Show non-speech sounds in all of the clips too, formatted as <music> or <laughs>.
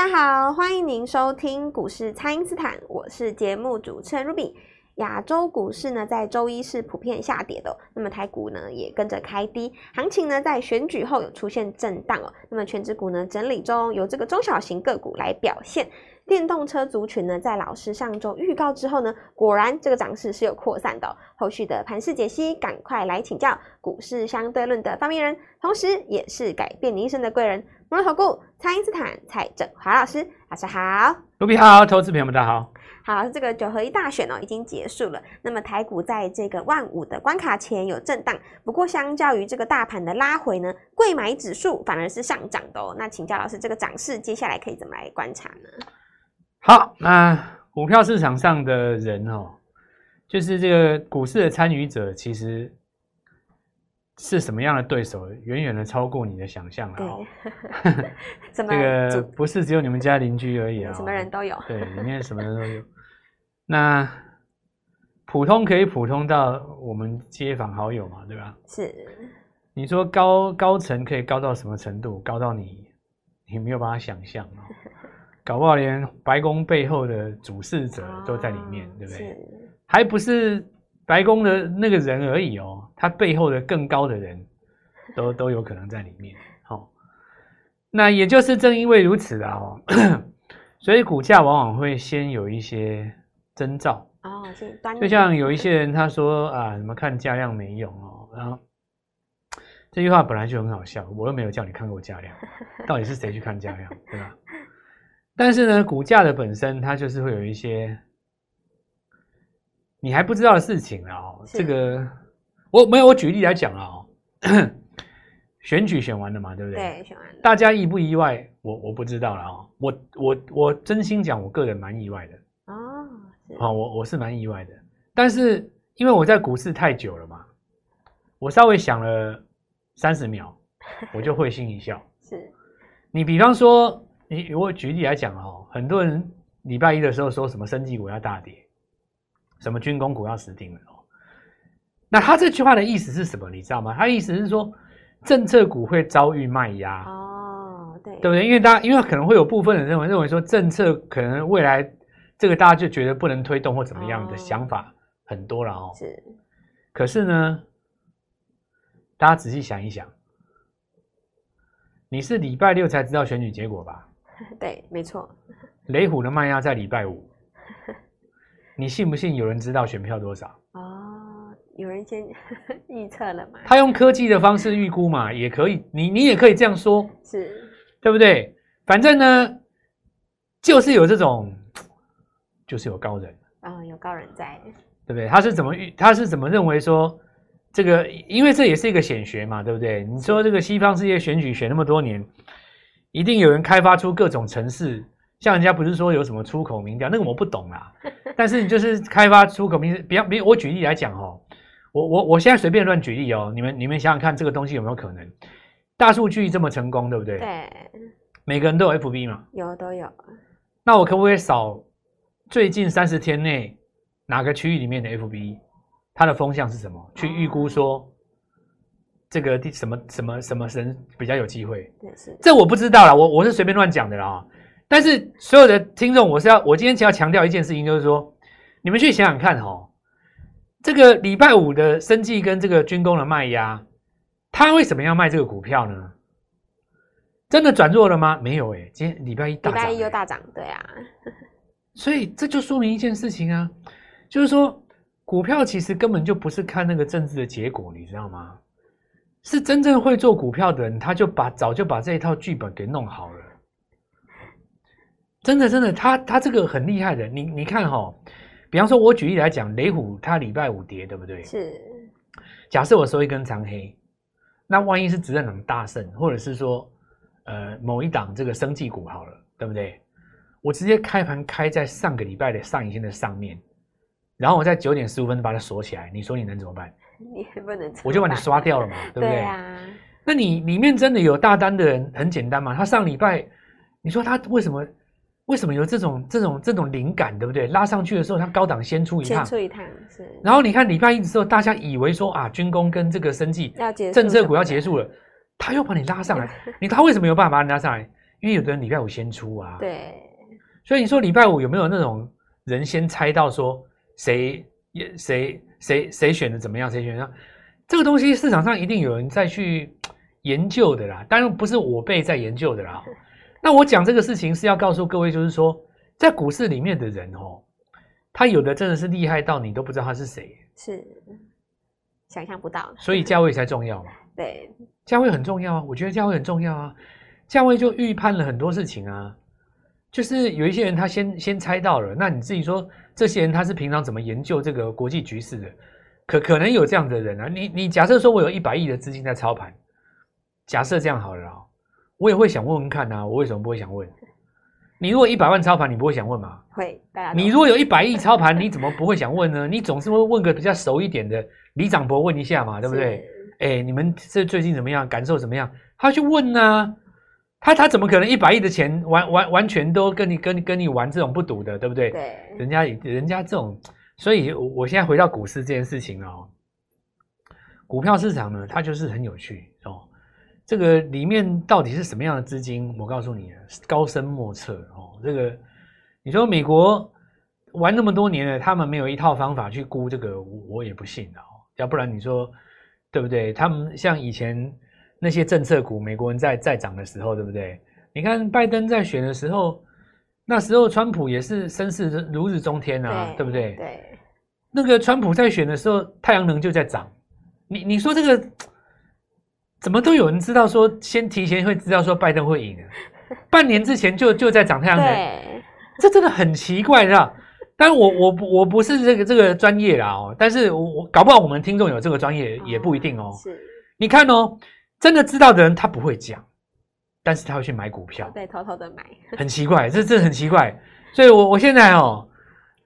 大家好，欢迎您收听股市蔡因斯坦，我是节目主持人 Ruby。亚洲股市呢，在周一是普遍下跌的，那么台股呢也跟着开低，行情呢在选举后有出现震荡哦。那么全指股呢整理中，由这个中小型个股来表现。电动车族群呢，在老师上周预告之后呢，果然这个涨势是有扩散的哦。后续的盘势解析，赶快来请教股市相对论的发明人，同时也是改变你一生的贵人——摩尔投顾蔡因斯坦蔡振华老师，老师好。卢比好，投资朋友们大家好。好，这个九合一大选哦，已经结束了。那么台股在这个万五的关卡前有震荡，不过相较于这个大盘的拉回呢，贵买指数反而是上涨的哦。那请教老师，这个涨势接下来可以怎么来观察呢？好，那股票市场上的人哦，就是这个股市的参与者，其实是什么样的对手，远远的超过你的想象了哦。<laughs> 这个不是只有你们家邻居而已啊，什么人都有。对，里面什么人都有。那普通可以普通到我们街坊好友嘛，对吧？是。你说高高层可以高到什么程度？高到你你没有办法想象哦。搞不好连白宫背后的主事者都在里面，哦、对不对？还不是白宫的那个人而已哦，他背后的更高的人都都有可能在里面。好、哦，那也就是正因为如此啊，哦，<coughs> 所以股价往往会先有一些征兆哦，就像有一些人他说啊，什么看价量没用哦，然后这句话本来就很好笑，我又没有叫你看过价量，到底是谁去看价量，对吧？但是呢，股价的本身它就是会有一些你还不知道的事情啊、哦。这个我没有，我举例来讲啊、哦，<coughs> 选举选完了嘛，对不对？对，选完了。大家意不意外？我我不知道了啊、哦。我我我真心讲，我个人蛮意外的哦。好，我我是蛮意外的。但是因为我在股市太久了嘛，我稍微想了三十秒，我就会心一笑。<laughs> 是你比方说。你我举例来讲哦，很多人礼拜一的时候说什么生技股要大跌，什么军工股要死定了哦。那他这句话的意思是什么？你知道吗？他意思是说政策股会遭遇卖压哦，对，对不对？因为大家因为可能会有部分人认为认为说政策可能未来这个大家就觉得不能推动或怎么样的想法很多了哦。是，可是呢，大家仔细想一想，你是礼拜六才知道选举结果吧？<laughs> 对，没错。雷虎的卖压在礼拜五，<laughs> 你信不信有人知道选票多少？哦，有人先 <laughs> 预测了嘛？他用科技的方式预估嘛，也可以。你你也可以这样说，是，对不对？反正呢，就是有这种，就是有高人啊、哦，有高人在，对不对？他是怎么预？他是怎么认为说这个？因为这也是一个显学嘛，对不对？你说这个西方世界选举选那么多年。一定有人开发出各种城市，像人家不是说有什么出口民调，那个我不懂啦。<laughs> 但是你就是开发出口民调，比方比我举例来讲哦，我我我现在随便乱举例哦，你们你们想想看，这个东西有没有可能？大数据这么成功，对不对？对。每个人都有 FB 嘛？有都有。那我可不可以扫最近三十天内哪个区域里面的 FB，它的风向是什么？去预估说。这个第什么什么什么神比较有机会？这我不知道啦，我我是随便乱讲的啦。但是所有的听众，我是要我今天只要强调一件事情，就是说，你们去想想看哦，这个礼拜五的生计跟这个军工的卖压，他为什么要卖这个股票呢？真的转弱了吗？没有诶，今天礼拜一大涨，礼拜一又大涨，对啊。所以这就说明一件事情啊，就是说股票其实根本就不是看那个政治的结果，你知道吗？是真正会做股票的人，他就把早就把这一套剧本给弄好了。真的，真的，他他这个很厉害的。你你看哈、哦，比方说，我举例来讲，雷虎它礼拜五跌，对不对？是。假设我收一根长黑，那万一是执政党大胜，或者是说，呃，某一档这个生技股好了，对不对？我直接开盘开在上个礼拜的上影线的上面，然后我在九点十五分把它锁起来，你说你能怎么办？<laughs> 你不能，我就把你刷掉了嘛，<laughs> 对不对？对啊。那你里面真的有大单的人，很简单嘛。他上礼拜，你说他为什么为什么有这种这种这种灵感，对不对？拉上去的时候，他高档先出一趟，先出一趟是。然后你看礼拜一的时候，大家以为说啊，军工跟这个生技政策股要结束了，他又把你拉上来。<laughs> 你他为什么有办法把你拉上来？因为有的人礼拜五先出啊。对。所以你说礼拜五有没有那种人先猜到说谁也谁谁谁选的怎么样，谁选的？这个东西市场上一定有人在去研究的啦，当然不是我辈在研究的啦。那我讲这个事情是要告诉各位，就是说在股市里面的人哦，他有的真的是厉害到你都不知道他是谁，是想象不到。所以价位才重要嘛。<laughs> 对，价位很重要啊，我觉得价位很重要啊，价位就预判了很多事情啊。就是有一些人他先先猜到了，那你自己说这些人他是平常怎么研究这个国际局势的？可可能有这样的人啊，你你假设说我有一百亿的资金在操盘，假设这样好了啊。我也会想问问看呐、啊，我为什么不会想问？你如果一百万操盘，你不会想问吗？会，大家。你如果有一百亿操盘，你怎么不会想问呢？你总是会问个比较熟一点的李长伯问一下嘛，对不对？哎、欸，你们这最近怎么样？感受怎么样？他去问呢、啊？他他怎么可能一百亿的钱完完完全都跟你跟你跟你玩这种不赌的，对不对？对。人家人家这种，所以我现在回到股市这件事情哦，股票市场呢，它就是很有趣哦。这个里面到底是什么样的资金？我告诉你，高深莫测哦。这个你说美国玩那么多年了，他们没有一套方法去估这个，我也不信哦。要不然你说对不对？他们像以前那些政策股，美国人在在涨的时候，对不对？你看拜登在选的时候，那时候川普也是声势如日中天啊，对，对不对？对。那个川普在选的时候，太阳能就在涨。你你说这个？怎么都有人知道说，先提前会知道说拜登会赢，半年之前就就在涨太阳能，对，这真的很奇怪，是吧？但我我不我不是这个这个专业啦哦，但是我我搞不好我们听众有这个专业也不一定哦。是，你看哦，真的知道的人他不会讲，但是他会去买股票，对，偷偷的买，<laughs> 很奇怪，这这很奇怪，所以我我现在哦，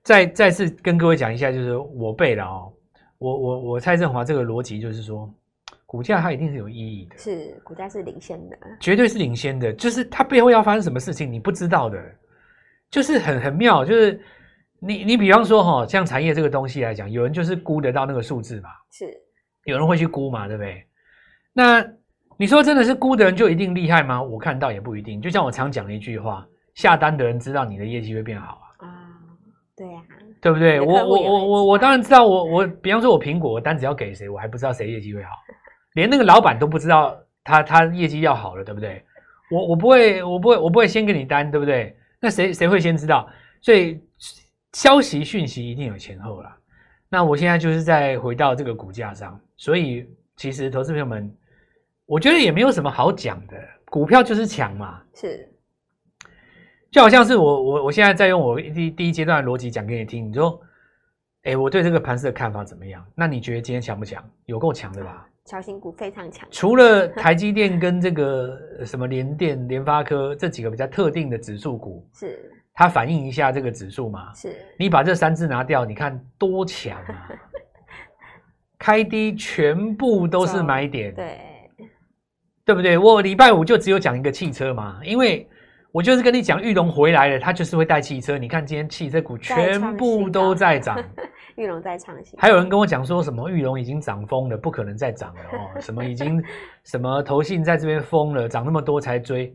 再再次跟各位讲一下，就是我背了哦，我我我蔡振华这个逻辑就是说。股价它一定是有意义的，是股价是领先的，绝对是领先的。就是它背后要发生什么事情，你不知道的，就是很很妙。就是你你比方说哈，像产业这个东西来讲，有人就是估得到那个数字嘛，是有人会去估嘛，对不对？那你说真的是估的人就一定厉害吗？我看到也不一定。就像我常讲的一句话，下单的人知道你的业绩会变好啊。啊，对呀，对不对？我我我我我当然知道，我我比方说我苹果我单子要给谁，我还不知道谁业绩会好。连那个老板都不知道他他业绩要好了，对不对？我我不会我不会我不会先给你单，对不对？那谁谁会先知道？所以消息讯息一定有前后啦。那我现在就是在回到这个股价上，所以其实投资朋友们，我觉得也没有什么好讲的，股票就是强嘛。是，就好像是我我我现在在用我第第一阶段的逻辑讲给你听，你说，哎，我对这个盘势的看法怎么样？那你觉得今天强不强？有够强的吧？小型股非常强，除了台积电跟这个什么联电、联发科这几个比较特定的指数股，是它反映一下这个指数嘛？是你把这三只拿掉，你看多强啊！<laughs> 开低全部都是买点，对对不对？我礼拜五就只有讲一个汽车嘛，因为我就是跟你讲，玉龙回来了，它就是会带汽车。你看今天汽车股全部都在涨。<laughs> 玉龙在创新，还有人跟我讲说什么玉龙已经涨疯了，不可能再涨了哦。<laughs> 什么已经什么投信在这边疯了，涨那么多才追。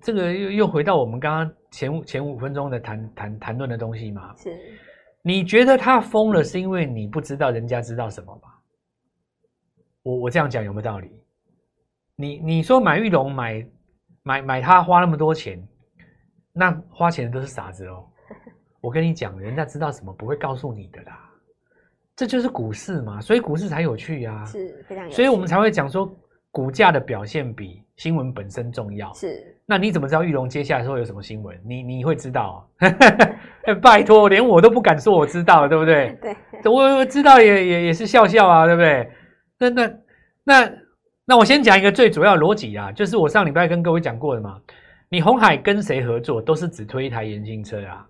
这个又又回到我们刚刚前五前五分钟的谈谈谈论的东西嘛？是。你觉得他疯了，是因为你不知道人家知道什么吗？我我这样讲有没有道理？你你说买玉龙买买买它花那么多钱，那花钱的都是傻子哦。我跟你讲，人家知道什么不会告诉你的啦，这就是股市嘛，所以股市才有趣呀、啊，是非常有趣，所以我们才会讲说股价的表现比新闻本身重要。是，那你怎么知道玉龙接下来会有什么新闻？你你会知道、啊？<laughs> 拜托，连我都不敢说我知道了，对不对？<laughs> 对，我我知道也也也是笑笑啊，对不对？那那那那我先讲一个最主要逻辑啊，就是我上礼拜跟各位讲过的嘛，你红海跟谁合作，都是只推一台原型车啊。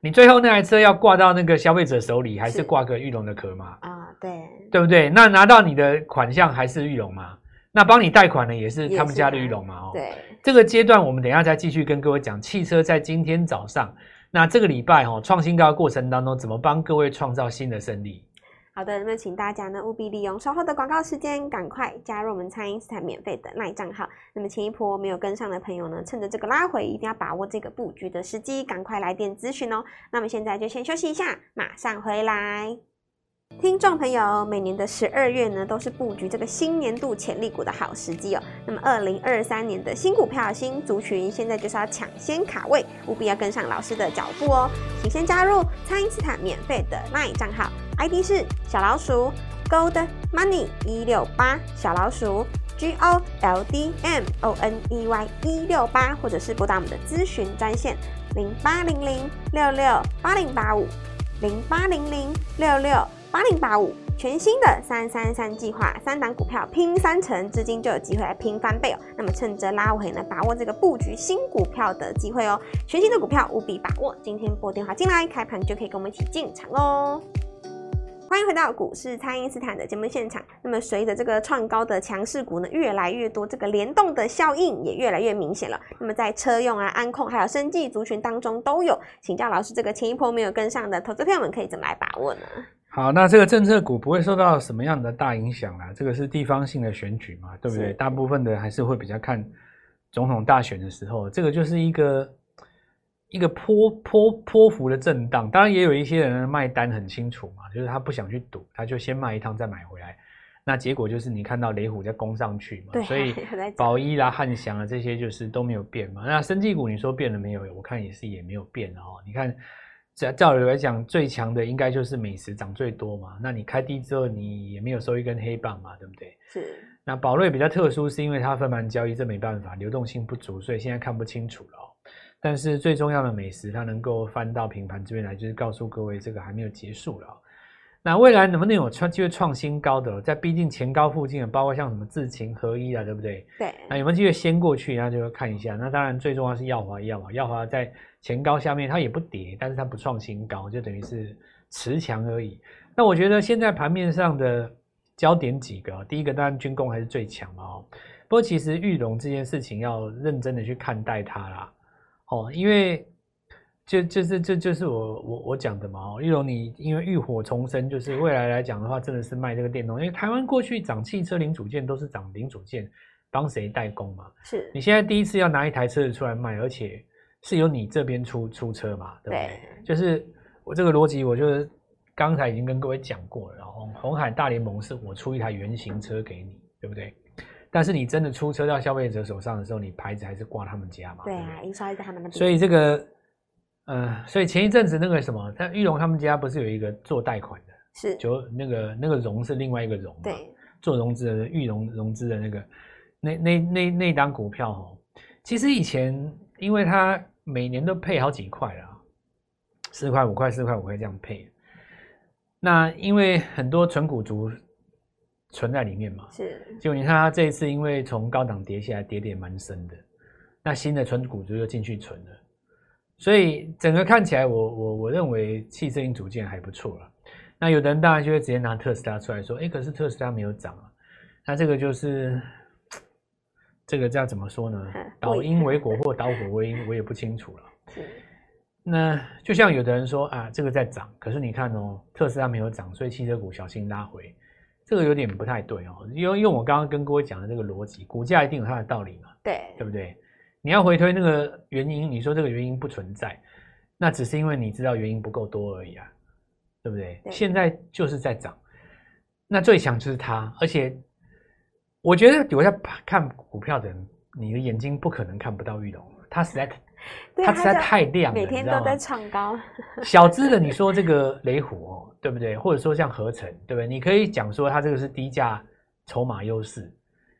你最后那台车要挂到那个消费者手里，还是挂个裕隆的壳嘛？啊，对，对不对？那拿到你的款项还是裕隆嘛？那帮你贷款的也是他们家的裕隆嘛？哦，对，这个阶段我们等一下再继续跟各位讲汽车在今天早上，那这个礼拜哈创新高的过程当中，怎么帮各位创造新的胜利？好的，那么请大家呢务必利用稍后的广告时间，赶快加入我们蔡因斯坦免费的那账号。那么前一波没有跟上的朋友呢，趁着这个拉回，一定要把握这个布局的时机，赶快来电咨询哦。那么现在就先休息一下，马上回来。听众朋友，每年的十二月呢，都是布局这个新年度潜力股的好时机哦。那么，二零二三年的新股票、新族群，现在就是要抢先卡位，务必要跟上老师的脚步哦。请先加入蔡因斯坦免费的 LINE 账号，ID 是小老鼠 Gold Money 一六八，小老鼠 G O L D M O N E Y 一六八，或者是拨打我们的咨询专线零八零零六六八零八五零八零零六六。八零八五，全新的三三三计划，三档股票拼三成，资金就有机会来拼翻倍哦。那么趁着拉回呢，把握这个布局新股票的机会哦。全新的股票务必把握，今天拨电话进来，开盘就可以跟我们一起进场喽。欢迎回到股市，蔡因斯坦的节目现场。那么随着这个创高的强势股呢，越来越多，这个联动的效应也越来越明显了。那么在车用啊、安控还有生技族群当中都有，请教老师，这个前一波没有跟上的投资朋友们可以怎么来把握呢？好，那这个政策股不会受到什么样的大影响啦。这个是地方性的选举嘛，对不对？大部分的还是会比较看总统大选的时候，这个就是一个一个波波波幅的震荡。当然也有一些人卖单很清楚嘛，就是他不想去赌，他就先卖一趟再买回来。那结果就是你看到雷虎在攻上去嘛，所以宝一啦、汉翔啊这些就是都没有变嘛。那生技股你说变了没有？我看也是也没有变哦。你看。照理来讲，最强的应该就是美食涨最多嘛。那你开低之后，你也没有收一根黑棒嘛，对不对？是。那宝瑞比较特殊，是因为它分盘交易，这没办法，流动性不足，所以现在看不清楚了。但是最重要的美食，它能够翻到平盘这边来，就是告诉各位，这个还没有结束了。那未来能不能有创机会创新高的，在逼近前高附近的，包括像什么智勤合一啊，对不对？对。那有没有机会先过去？那就看一下。那当然最重要是耀华药嘛，耀华在。前高下面它也不跌，但是它不创新高，就等于是持强而已。那我觉得现在盘面上的焦点几个，第一个当然军工还是最强嘛哦。不过其实玉龙这件事情要认真的去看待它啦哦，因为就就是这就是我我我讲的嘛哦，裕隆你因为浴火重生，就是未来来讲的话，真的是卖这个电动，因为台湾过去涨汽车零组件都是涨零组件，帮谁代工嘛？是你现在第一次要拿一台车子出来卖，而且。是由你这边出出车嘛，对不对？对，就是我这个逻辑，我就是刚才已经跟各位讲过了。然后红海大联盟是我出一台原型车给你，对不对？但是你真的出车到消费者手上的时候，你牌子还是挂他们家嘛？对啊，营销在他们那边。所以这个，呃，所以前一阵子那个什么，他玉龙他们家不是有一个做贷款的，是就那个那个融是另外一个融，对，做融资的玉龙融资的那个那那那那档股票哦，其实以前。因为它每年都配好几块啦，四块五块四块五块这样配。那因为很多纯股族存在里面嘛，是。结果你看它这一次因为从高档跌下来，跌跌蛮深的，那新的存股族又进去存了，所以整个看起来我，我我我认为汽车零组件还不错了。那有的人当然就会直接拿特斯拉出来说，哎，可是特斯拉没有涨啊。那这个就是。这个叫怎么说呢？导因为果或导果为因，我也不清楚了。<laughs> 是。那就像有的人说啊，这个在涨，可是你看哦，特斯拉没有涨，所以汽车股小心拉回，这个有点不太对哦。因为用我刚刚跟各位讲的这个逻辑，股价一定有它的道理嘛。对。对不对？你要回推那个原因，你说这个原因不存在，那只是因为你知道原因不够多而已啊，对不对？对。现在就是在涨，那最强就是它，而且。我觉得我在看股票的人，你的眼睛不可能看不到裕隆，它实在，<laughs> 它实在太亮了，每天都在唱高。<laughs> 小资的，你说这个雷虎哦，对不对？或者说像合成，对不对？你可以讲说它这个是低价筹码优势，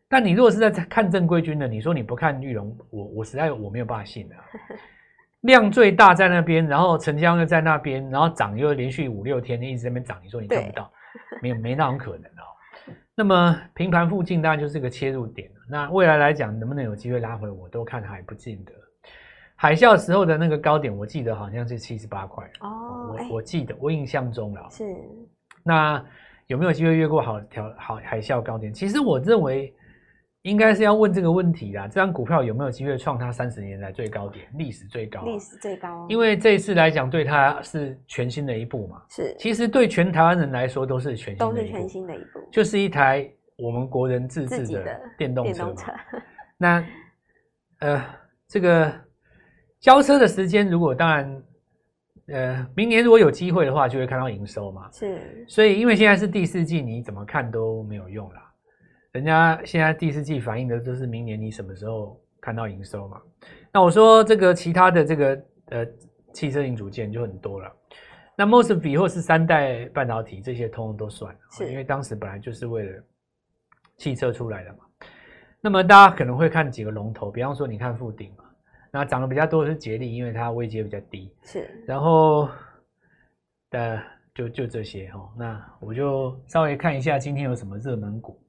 但你如果是在看正规军的，你说你不看玉龙，我我实在我没有办法信的。<laughs> 量最大在那边，然后成交又在那边，然后涨又连续五六天一直在那边涨，你说你看不到，没有没那种可能哦。那么平盘附近当然就是个切入点。那未来来讲，能不能有机会拉回，我都看还不见得。海啸时候的那个高点，我记得好像是七十八块哦。我我记得，我印象中了。是。那有没有机会越过好条好海啸高点？其实我认为应该是要问这个问题啦。这张股票有没有机会创它三十年来最高点，历史最高？历史最高。因为这一次来讲，对它是全新的一步嘛。是。其实对全台湾人来说都是全新的一步。都是全新的一步。就是一台我们国人自制的电动车。车那呃，这个交车的时间，如果当然。呃，明年如果有机会的话，就会看到营收嘛。是，所以因为现在是第四季，你怎么看都没有用啦。人家现在第四季反映的就是明年你什么时候看到营收嘛。那我说这个其他的这个呃汽车零组件就很多了。那 mosfet 或是三代半导体这些通通都算，是因为当时本来就是为了汽车出来的嘛。那么大家可能会看几个龙头，比方说你看富鼎嘛。那涨得比较多的是捷力，因为它位阶比较低。是，然后的就就这些哦。那我就稍微看一下今天有什么热门股。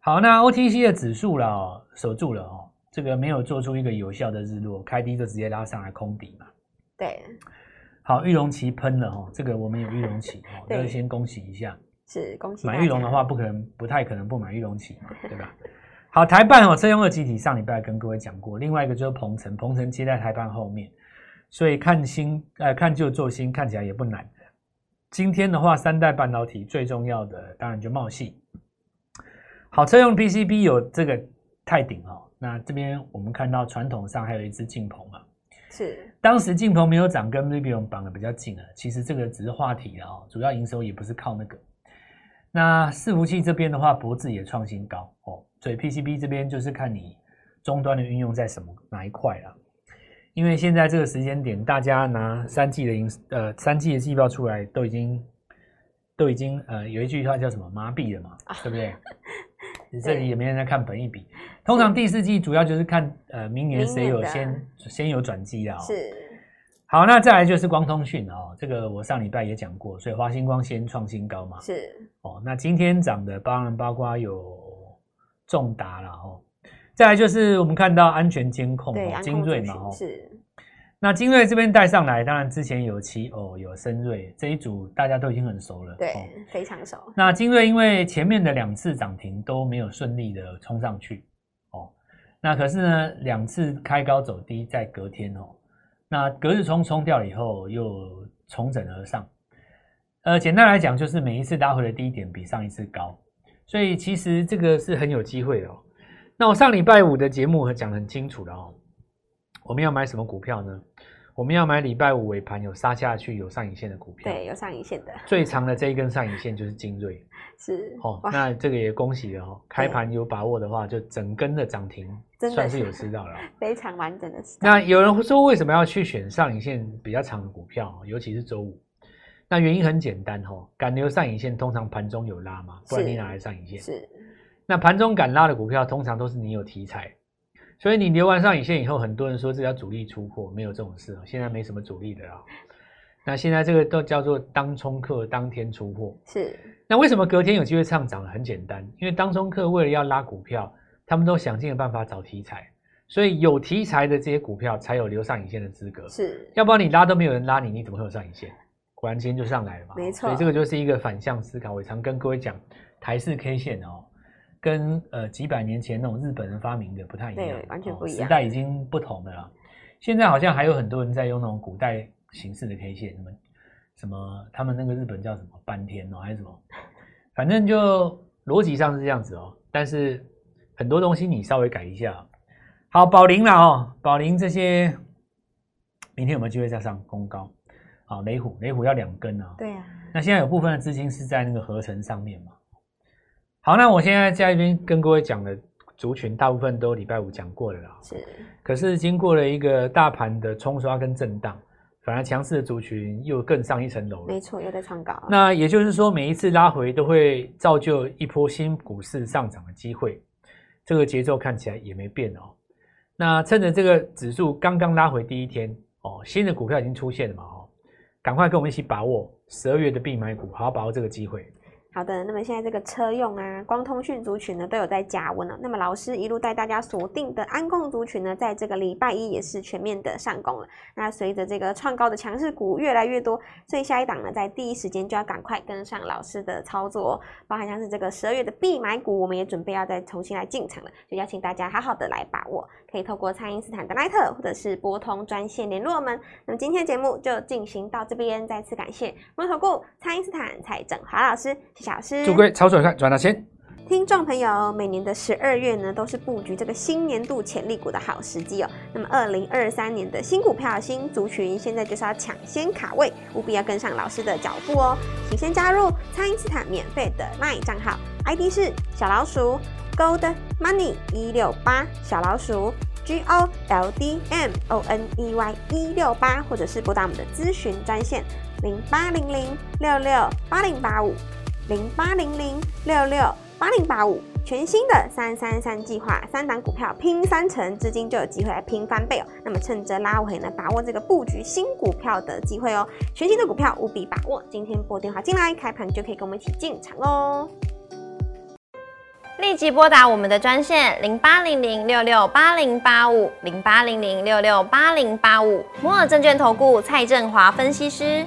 好，那 OTC 的指数了哦，守住了哦，这个没有做出一个有效的日落，开低就直接拉上来空底嘛。对。好，玉龙旗喷了哦，这个我们有玉龙旗哦，要先恭喜一下。是，恭喜。买玉龙的话，不可能，不太可能不买玉龙旗嘛，对吧？好，台半哦，车用二集体上礼拜跟各位讲过，另外一个就是鹏程，鹏程接在台半后面，所以看新呃看旧做新看起来也不难。今天的话，三代半导体最重要的当然就茂矽。好，车用 PCB 有这个泰鼎哦，那这边我们看到传统上还有一支晋鹏啊，是当时晋鹏没有涨，跟 Rivian 绑的比较紧了，其实这个只是话题了哦，主要营收也不是靠那个。那伺服器这边的话，脖子也创新高哦。所以 PCB 这边就是看你终端的运用在什么哪一块了，因为现在这个时间点，大家拿三季的营呃三季的季报出来，都已经都已经呃有一句话叫什么麻痹了嘛，对不对？<laughs> 你这里也没人在看本一笔，通常第四季主要就是看呃明年谁有先先有转机啊。是。好，那再来就是光通讯哦，这个我上礼拜也讲过，所以华星光先创新高嘛。是。哦，那今天涨的八然包括有。重达了哦，再来就是我们看到安全监控哦，精锐嘛哦，是。那精锐这边带上来，当然之前有奇偶，有深锐这一组大家都已经很熟了，对，非常熟。那精锐因为前面的两次涨停都没有顺利的冲上去哦，那可是呢两次开高走低，在隔天哦，那隔日冲冲掉了以后又重整而上，呃，简单来讲就是每一次拉回的低点比上一次高。所以其实这个是很有机会的哦。那我上礼拜五的节目讲得很清楚了哦。我们要买什么股票呢？我们要买礼拜五尾盘有杀下去有上影线的股票。对，有上影线的。最长的这一根上影线就是精锐。<laughs> 是。哦，那这个也恭喜了哦。开盘有把握的话，就整根的涨停，算是有吃到了。<laughs> 非常完整的。那有人会说，为什么要去选上影线比较长的股票？尤其是周五。那原因很简单哦，敢留上影线，通常盘中有拉嘛，不然你哪来上影线？是。那盘中敢拉的股票，通常都是你有题材，所以你留完上影线以后，很多人说这叫主力出货，没有这种事哦，现在没什么主力的啦。<laughs> 那现在这个都叫做当冲客当天出货。是。那为什么隔天有机会上涨？很简单，因为当冲客为了要拉股票，他们都想尽了办法找题材，所以有题材的这些股票才有留上影线的资格。是。要不然你拉都没有人拉你，你怎么会有上影线？果然今天就上来了嘛，没错，所以这个就是一个反向思考。我常跟各位讲，台式 K 线哦，跟呃几百年前那种日本人发明的不太一样，对，完全不一样，时代已经不同了啦。现在好像还有很多人在用那种古代形式的 K 线，什么什么，他们那个日本叫什么半天哦，还是什么，反正就逻辑上是这样子哦。但是很多东西你稍微改一下，好，宝林了哦，宝林这些，明天有没有机会再上攻高？好，雷虎，雷虎要两根啊。对啊。那现在有部分的资金是在那个合成上面嘛。好，那我现在在这边跟各位讲的族群，大部分都礼拜五讲过了啦。是。可是经过了一个大盘的冲刷跟震荡，反而强势的族群又更上一层楼了。没错，又在创高。那也就是说，每一次拉回都会造就一波新股市上涨的机会。这个节奏看起来也没变哦。那趁着这个指数刚刚拉回第一天哦，新的股票已经出现了嘛哦。赶快跟我们一起把握十二月的必买股，好好把握这个机会。好的，那么现在这个车用啊、光通讯族群呢都有在加温了。那么老师一路带大家锁定的安控族群呢，在这个礼拜一也是全面的上攻了。那随着这个创高的强势股越来越多，所以下一档呢，在第一时间就要赶快跟上老师的操作哦。包含像是这个十二月的必买股，我们也准备要再重新来进场了，就邀请大家好好的来把握，可以透过蔡因斯坦的 LINE 或者是拨通专线联络我们。那么今天节目就进行到这边，再次感谢摩投顾蔡因斯坦蔡正华老师。小师，祝各位操作愉快，赚大钱！听众朋友，每年的十二月呢，都是布局这个新年度潜力股的好时机哦。那么，二零二三年的新股票、新族群，现在就是要抢先卡位，务必要跟上老师的脚步哦。请先加入蔡因斯坦免费的 LINE 账号，ID 是小老鼠 Gold Money 一六八，小老鼠 G O L D M O N E Y 一六八，或者是拨打我们的咨询专线零八零零六六八零八五。零八零零六六八零八五，全新的三三三计划，三档股票拼三成，资金就有机会来拼翻倍哦。那么趁着拉尾呢，把握这个布局新股票的机会哦。全新的股票务必把握，今天拨电话进来，开盘就可以跟我们一起进场哦。立即拨打我们的专线零八零零六六八零八五零八零零六六八零八五，摩尔证券投顾蔡振华分析师。